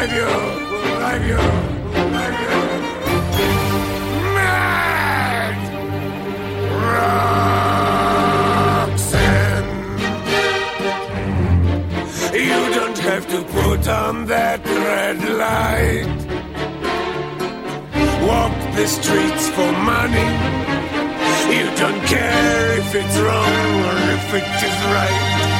drive you, will drive you, will drive you mad. Roxanne, you don't have to put on that red light. Walk the streets for money. You don't care if it's wrong or if it is right.